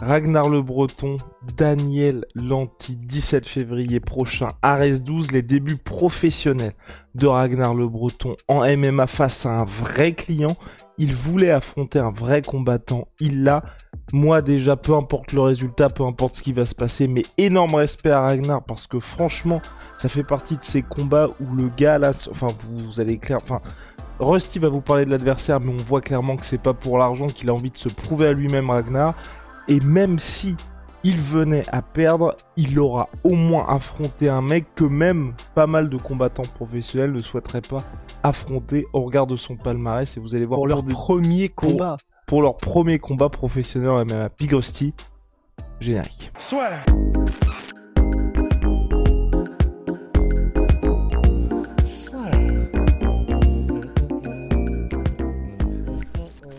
Ragnar Le Breton, Daniel Lanty, 17 février prochain, Ares 12, les débuts professionnels de Ragnar Le Breton en MMA face à un vrai client. Il voulait affronter un vrai combattant, il l'a. Moi déjà, peu importe le résultat, peu importe ce qui va se passer, mais énorme respect à Ragnar parce que franchement, ça fait partie de ces combats où le gars là, enfin vous, allez clair, enfin Rusty va vous parler de l'adversaire, mais on voit clairement que c'est pas pour l'argent qu'il a envie de se prouver à lui-même Ragnar. Et même si il venait à perdre, il aura au moins affronté un mec que même pas mal de combattants professionnels ne souhaiteraient pas affronter au regard de son palmarès. Et vous allez voir pour leur premier combat. Pour leur premier combat professionnel même à Big Rusty. Générique. Soit.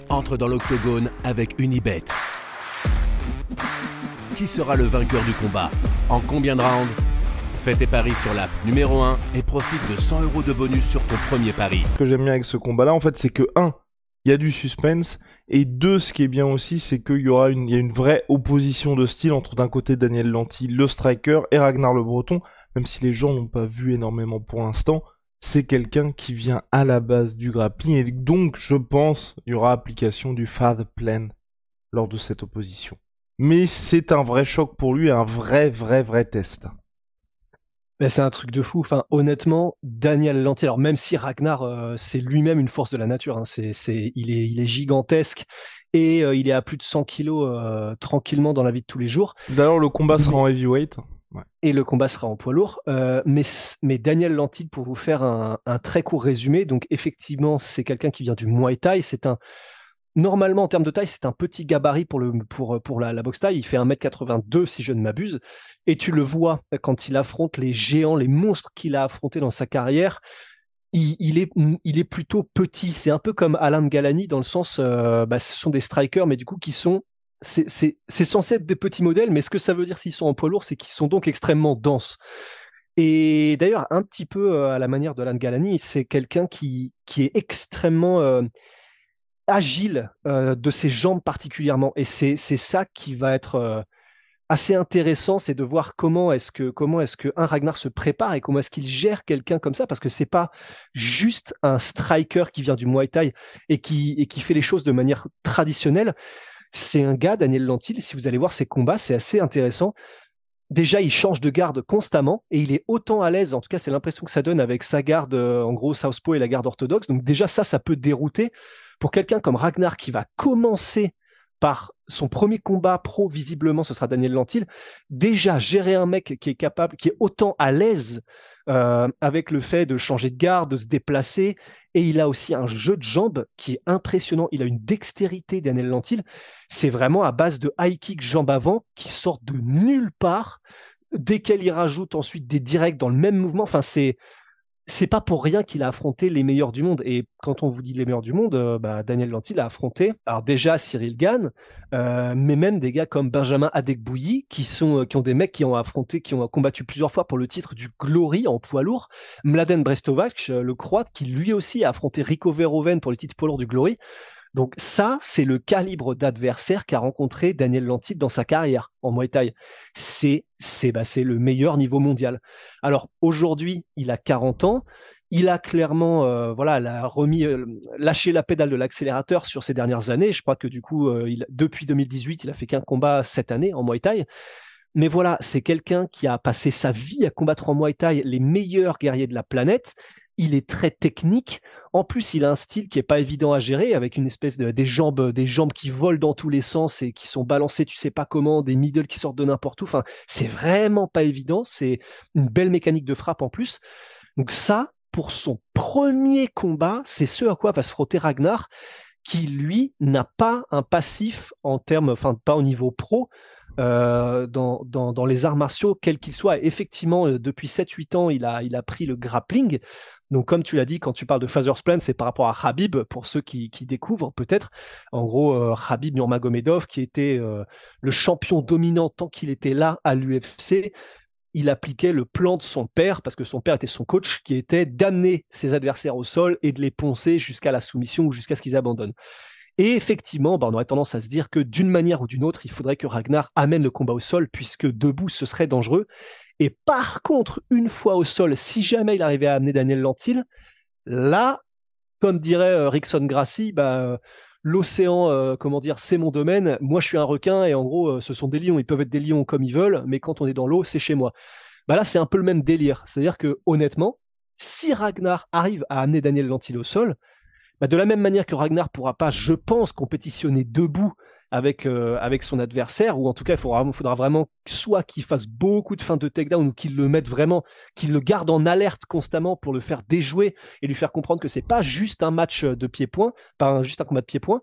Entre dans l'octogone avec Unibet. Qui sera le vainqueur du combat En combien de rounds? Fais tes paris sur l'app numéro 1 et profite de 100 euros de bonus sur ton premier pari. Ce que j'aime bien avec ce combat-là, en fait, c'est que 1. Il y a du suspense. Et deux, ce qui est bien aussi, c'est qu'il y aura une, a une vraie opposition de style entre d'un côté Daniel Lanty, le striker, et Ragnar le Breton. Même si les gens n'ont pas vu énormément pour l'instant, c'est quelqu'un qui vient à la base du grappling. Et donc, je pense, il y aura application du Fad Plan lors de cette opposition. Mais c'est un vrai choc pour lui, un vrai, vrai, vrai test. Mais c'est un truc de fou. Enfin, honnêtement, Daniel Lanty, alors même si Ragnar, euh, c'est lui-même une force de la nature, hein, c'est, c'est, il, est, il est gigantesque et euh, il est à plus de 100 kilos euh, tranquillement dans la vie de tous les jours. D'ailleurs, le combat sera en heavyweight. Et le combat sera en poids lourd. mais, mais Daniel Lanty, pour vous faire un, un très court résumé, donc effectivement, c'est quelqu'un qui vient du Muay Thai. C'est un, Normalement, en termes de taille, c'est un petit gabarit pour, la, la boxe taille. Il fait 1m82 si je ne m'abuse. Et tu le vois quand il affronte les géants, les monstres qu'il a affrontés dans sa carrière. Il, est, plutôt petit. C'est un peu comme Alan Galani dans le sens, euh, bah, ce sont des strikers, mais du coup qui sont c'est censé être des petits modèles, mais ce que ça veut dire s'ils sont en poids lourd, c'est qu'ils sont donc extrêmement denses. Et d'ailleurs, un petit peu euh, à la manière de Alan Galani, c'est quelqu'un qui, qui est extrêmement euh, agile euh, de ses jambes particulièrement. Et c'est ça qui va être euh, assez intéressant, c'est de voir comment est-ce que comment est-ce que un Ragnar se prépare et comment est-ce qu'il gère quelqu'un comme ça, parce que c'est pas juste un striker qui vient du Muay Thai et qui et qui fait les choses de manière traditionnelle. C'est un gars, Daniel Lantil. Si vous allez voir ses combats, c'est assez intéressant. Déjà, il change de garde constamment et il est autant à l'aise, en tout cas c'est l'impression que ça donne avec sa garde, euh, en gros Southpaw et la garde orthodoxe. Donc déjà ça, ça peut dérouter pour quelqu'un comme Ragnar qui va commencer par son premier combat pro, visiblement, ce sera Daniel Lantil. Déjà, gérer un mec qui est capable, qui est autant à l'aise euh, avec le fait de changer de garde, de se déplacer, et il a aussi un jeu de jambes qui est impressionnant. Il a une dextérité, Daniel Lantil. C'est vraiment à base de high kick jambe avant qui sortent de nulle part, desquels il rajoute ensuite des directs dans le même mouvement. Enfin, c'est c'est pas pour rien qu'il a affronté les meilleurs du monde. Et quand on vous dit les meilleurs du monde, euh, bah, Daniel Lanty a affronté, alors déjà Cyril Gann, euh, mais même des gars comme Benjamin Adekbouyi, qui sont, euh, qui ont des mecs qui ont affronté, qui ont combattu plusieurs fois pour le titre du Glory en poids lourd. Mladen Brestovac, le Croate, qui lui aussi a affronté Rico Verhoeven pour le titre poids lourd du Glory. Donc ça, c'est le calibre d'adversaire qu'a rencontré Daniel Lanty dans sa carrière en Muay Thai. C'est c'est bah, le meilleur niveau mondial. Alors aujourd'hui, il a 40 ans. Il a clairement euh, voilà, la remis, euh, lâché la pédale de l'accélérateur sur ces dernières années. Je crois que du coup, euh, depuis 2018, il a fait qu'un combat cette année en Muay Thai. Mais voilà, c'est quelqu'un qui a passé sa vie à combattre en Muay Thai les meilleurs guerriers de la planète il est très technique. En plus, il a un style qui est pas évident à gérer, avec une espèce de des jambes, des jambes qui volent dans tous les sens et qui sont balancées, tu sais pas comment, des middle qui sortent de n'importe où. Enfin, c'est vraiment pas évident. C'est une belle mécanique de frappe en plus. Donc ça, pour son premier combat, c'est ce à quoi va se frotter Ragnar. qui lui n'a pas un passif en termes, enfin pas au niveau pro, euh, dans, dans, les arts martiaux, quels qu'ils soient. Effectivement, euh, depuis 7-8 ans, il a, il a pris le grappling. Donc, comme tu l'as dit, quand tu parles de Father's Plan, c'est par rapport à Habib, pour ceux qui, découvrent peut-être. En gros, euh, Habib Nurmagomedov, qui était euh, le champion dominant tant qu'il était là à l'UFC, il appliquait le plan de son père, parce que son père était son coach, qui était d'amener ses adversaires au sol et de les poncer jusqu'à la soumission ou jusqu'à ce qu'ils abandonnent. Et effectivement, bah, on aurait tendance à se dire que d'une manière ou d'une autre, il faudrait que Ragnar amène le combat au sol, puisque debout, ce serait dangereux. Et par contre, une fois au sol, si jamais il arrivait à amener Daniel Lantil, là, comme dirait euh, Rickson Grassi, bah, l'océan, euh, comment dire, c'est mon domaine. Moi, je suis un requin et en gros, euh, ce sont des lions. Ils peuvent être des lions comme ils veulent, mais quand on est dans l'eau, c'est chez moi. Bah là, c'est un peu le même délire. C'est-à-dire que honnêtement, si Ragnar arrive à amener Daniel Lantil au sol, bah, de la même manière que Ragnar pourra pas, je pense, compétitionner debout avec, euh, avec son adversaire, ou en tout cas, il faudra, faudra vraiment soit qu'il fasse beaucoup de fins de takedown ou qu'il le mette vraiment, qu'il le garde en alerte constamment pour le faire déjouer et lui faire comprendre que c'est pas juste un match de pied-point, pas juste un combat de pied-point.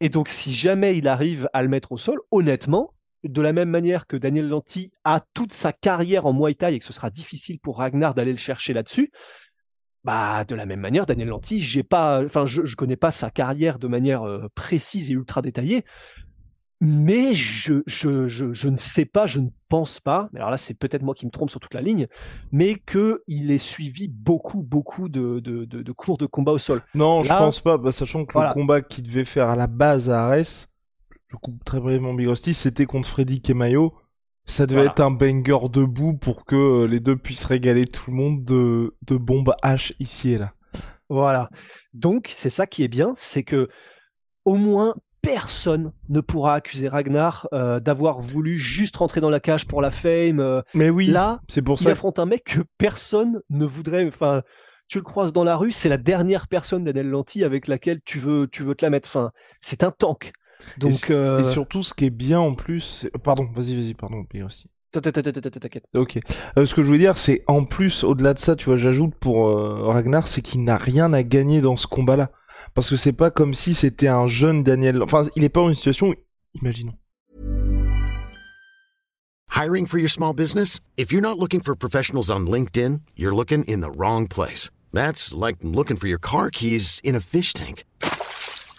Et donc, si jamais il arrive à le mettre au sol, honnêtement, de la même manière que Daniel Lanty a toute sa carrière en Muay Thai et que ce sera difficile pour Ragnar d'aller le chercher là-dessus, bah, de la même manière, Daniel Lanty, j'ai pas, enfin, je, je connais pas sa carrière de manière euh, précise et ultra détaillée, mais je, je, je, je, ne sais pas, je ne pense pas, alors là c'est peut-être moi qui me trompe sur toute la ligne, mais que il ait suivi beaucoup, beaucoup de, de, de, de cours de combat au sol. Non, je pense pas, bah, sachant que le combat qu'il devait faire à la base à Arès, je coupe très brièvement Big Rusty, c'était contre Freddy Kemayo. Ça devait être un banger debout pour que euh, les deux puissent régaler tout le monde de, de bombes H ici et là. Voilà. Donc, c'est ça qui est bien, c'est que au moins personne ne pourra accuser Ragnar euh, d'avoir voulu juste rentrer dans la cage pour la fame. Euh. Mais oui, là, c'est pour il ça. affronte un mec que personne ne voudrait. Enfin, tu le croises dans la rue, c'est la dernière personne Daniel Lanty avec laquelle tu veux, tu veux te la mettre. Enfin, c'est un tank. Donc, et, euh... et, surtout, ce qui est bien en plus, pardon, vas-y, vas-y, pardon, aussi. T'inquiète. Ok. Euh, ce que je voulais dire, c'est en plus, au-delà de ça, tu vois, j'ajoute pour euh, Ragnar, c'est qu'il n'a rien à gagner dans ce combat-là. Parce que c'est pas comme si c'était un jeune Daniel. Enfin, il est pas dans une situation. Imaginons. Hiring for your small business? If you're not looking for professionals on LinkedIn, you're looking in the wrong place. That's like looking for your car keys in a fish tank.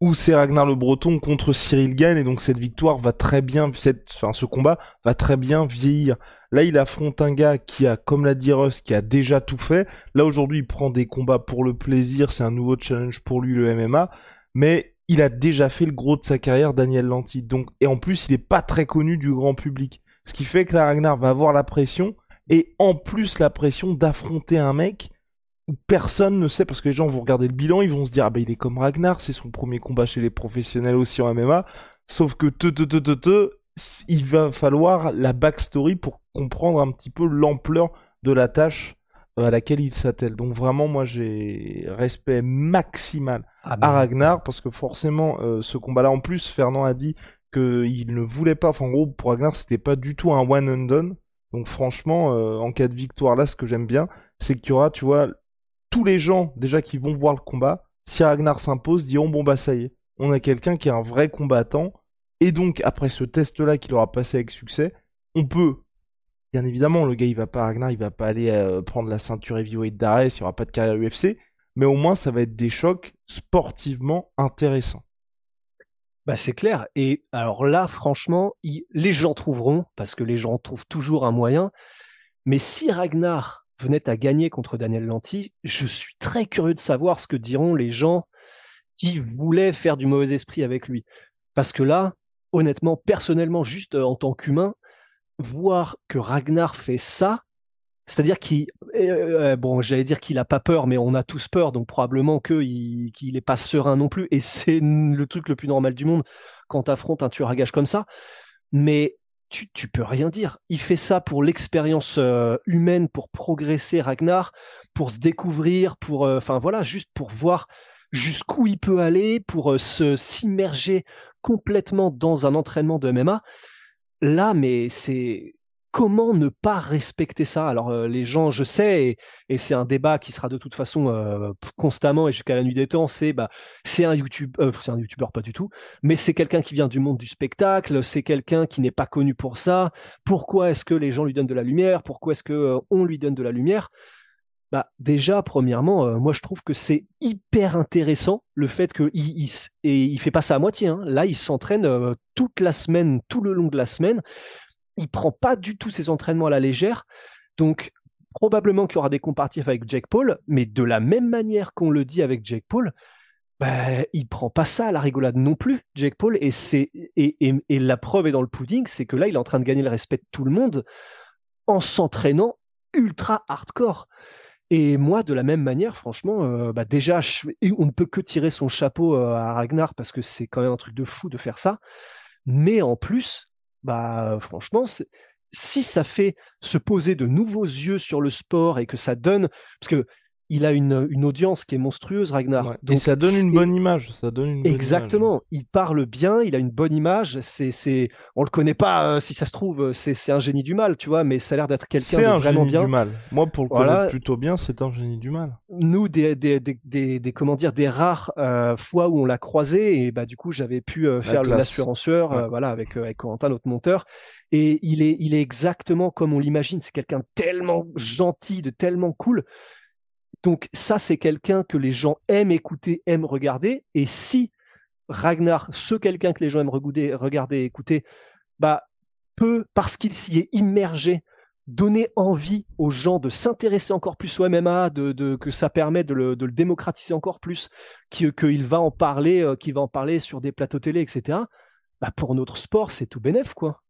où c'est Ragnar le Breton contre Cyril Gann, et donc cette victoire va très bien, cette, enfin, ce combat va très bien vieillir. Là, il affronte un gars qui a, comme l'a dit Russ, qui a déjà tout fait. Là, aujourd'hui, il prend des combats pour le plaisir, c'est un nouveau challenge pour lui, le MMA, mais il a déjà fait le gros de sa carrière, Daniel Lanty. Donc, et en plus, il n'est pas très connu du grand public. Ce qui fait que la Ragnar va avoir la pression, et en plus la pression d'affronter un mec où personne ne sait, parce que les gens vont regarder le bilan, ils vont se dire, ah bah il est comme Ragnar, c'est son premier combat chez les professionnels aussi en MMA, sauf que te, te, te, te, te, il va falloir la backstory pour comprendre un petit peu l'ampleur de la tâche à laquelle il s'attelle. Donc vraiment, moi j'ai respect maximal ah à Ragnar, parce que forcément, euh, ce combat-là, en plus, Fernand a dit qu'il ne voulait pas, enfin en gros, pour Ragnar, c'était pas du tout un one and done. Donc franchement, euh, en cas de victoire là, ce que j'aime bien, c'est qu'il y aura, tu vois, tous les gens déjà qui vont voir le combat, si Ragnar s'impose, diront bon bah ça y est, on a quelqu'un qui est un vrai combattant. Et donc après ce test-là qu'il aura passé avec succès, on peut, bien évidemment, le gars il va pas Ragnar, il va pas aller euh, prendre la ceinture heavyweight d'Ares, il y aura pas de carrière UFC, mais au moins ça va être des chocs sportivement intéressants. Bah c'est clair. Et alors là, franchement, les gens trouveront, parce que les gens trouvent toujours un moyen. Mais si Ragnar venait à gagner contre Daniel Lanty, je suis très curieux de savoir ce que diront les gens qui voulaient faire du mauvais esprit avec lui. Parce que là, honnêtement, personnellement, juste en tant qu'humain, voir que Ragnar fait ça, c'est-à-dire qu'il, euh, bon, j'allais dire qu'il a pas peur, mais on a tous peur, donc probablement qu'il qu'il est pas serein non plus. Et c'est le truc le plus normal du monde quand affrontes un tueur à gage comme ça. Mais tu, peux rien dire. Il fait ça pour l'expérience euh, humaine, pour progresser Ragnar, pour se découvrir, pour, euh, enfin voilà, juste pour voir jusqu'où il peut aller, pour se s'immerger complètement dans un entraînement de MMA. Là, mais c'est comment ne pas respecter ça? Alors les gens, je sais, et, c'est un débat qui sera de toute façon constamment et jusqu'à la nuit des temps, c'est bah c'est un YouTube, c'est un youtubeur pas du tout, mais c'est quelqu'un qui vient du monde du spectacle, c'est quelqu'un qui n'est pas connu pour ça. Pourquoi est-ce que les gens lui donnent de la lumière? Pourquoi est-ce que on lui donne de la lumière? Bah, déjà, premièrement, moi je trouve que c'est hyper intéressant le fait qu'il il, il fait pas ça à moitié. Hein. Là, il s'entraîne toute la semaine, tout le long de la semaine il prend pas du tout ses entraînements à la légère. Donc, probablement qu'il y aura des comparatifs avec Jake Paul, mais de la même manière qu'on le dit avec Jake Paul, bah, il prend pas ça à la rigolade non plus, Jake Paul. Et, c'est, et, la preuve est dans le pudding, c'est que là, il est en train de gagner le respect de tout le monde en s'entraînant ultra hardcore. Et moi, de la même manière, franchement, euh, bah déjà, on ne peut que tirer son chapeau euh, à Ragnar parce que c'est quand même un truc de fou de faire ça. Mais en plus, bah franchement, si ça fait se poser de nouveaux yeux sur le sport et que ça donne, parce que il a une, une audience qui est monstrueuse, Ragnar. et ça donne une bonne image. Ça donne une Exactement. Il parle bien, il a une bonne image. C'est, c'est, on le connaît pas, euh, si ça se trouve, c'est, c'est un génie du mal, tu vois, mais ça a l'air d'être quelqu'un de vraiment bien. C'est un génie du mal. Moi, pour le connaître plutôt bien, c'est un génie du mal. Nous, des, des, des, des, comment dire, des rares euh, fois où on l'a croisé, et bah du coup, j'avais pu euh, faire l'assuranceur, voilà, avec avec Corentin, notre monteur. Et il est, il est exactement comme on l'imagine. C'est quelqu'un tellement gentil, de tellement cool donc ça, c'est quelqu'un que les gens aiment écouter, aiment regarder. Et si Ragnar, ce quelqu'un que les gens aiment regarder, écouter, bah, peut, parce qu'il s'y est immergé, donner envie aux gens de s'intéresser encore plus au MMA, de, que ça permet de le, démocratiser encore plus, qu'il va en parler, euh, qu'il va en parler sur des plateaux télé, etc. Bah pour notre sport, c'est tout bénef, quoi.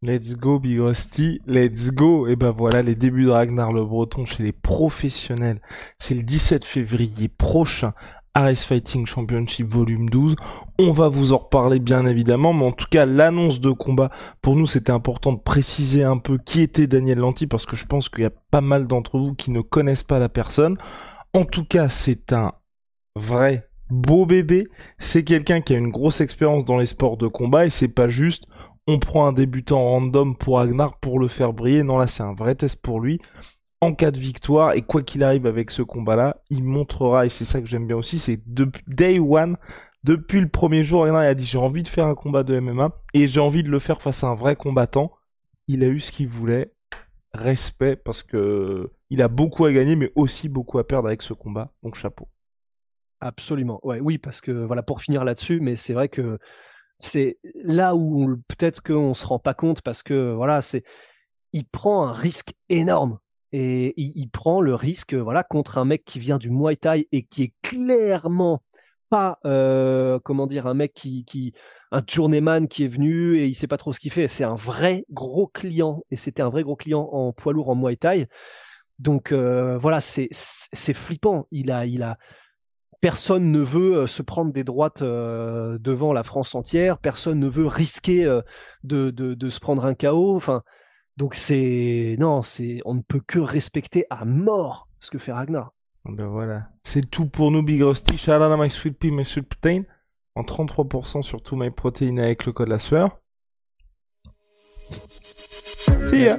Let's go Big Rusty, let's go Et ben voilà les débuts de Ragnar le Breton chez les professionnels. C'est le 17 février prochain. Ares Fighting Championship Volume 12. On va vous en reparler bien évidemment, mais en tout cas l'annonce de combat, pour nous c'était important de préciser un peu qui était Daniel Lanty parce que je pense qu'il y a pas mal d'entre vous qui ne connaissent pas la personne. En tout cas c'est un vrai beau bébé, c'est quelqu'un qui a une grosse expérience dans les sports de combat et c'est pas juste on prend un débutant random pour Agnar pour le faire briller. Non, là, c'est un vrai test pour lui. En cas de victoire, et quoi qu'il arrive avec ce combat-là, il montrera, et c'est ça que j'aime bien aussi, c'est depuis day one, depuis le premier jour, Agnar a dit j'ai envie de faire un combat de MMA, et j'ai envie de le faire face à un vrai combattant. Il a eu ce qu'il voulait. Respect, parce que il a beaucoup à gagner, mais aussi beaucoup à perdre avec ce combat. Donc chapeau. Absolument. Oui, parce que voilà, pour finir là-dessus, mais c'est vrai que c'est là où peut-être qu'on se rend pas compte parce que voilà, c'est il prend un risque énorme et il, prend le risque voilà contre un mec qui vient du Muay Thai et qui est clairement pas euh, comment dire un mec qui, qui un journeyman qui est venu et il sait pas trop ce qu'il fait. C'est un vrai gros client et c'était un vrai gros client en poids lourd en Muay Thai. Donc euh, voilà, c'est c'est flippant. Il a il a personne ne veut euh, se prendre des droites euh, devant la France entière, personne ne veut risquer euh, de, de, se prendre un chaos. Enfin, donc c'est non, c'est on ne peut que respecter à mort ce que fait Ragnar. Ben voilà, c'est tout pour nous Big Rusty. Out my sweet pea, my sweet protein en 33% sur tout my protein avec le code la sueur. See ya.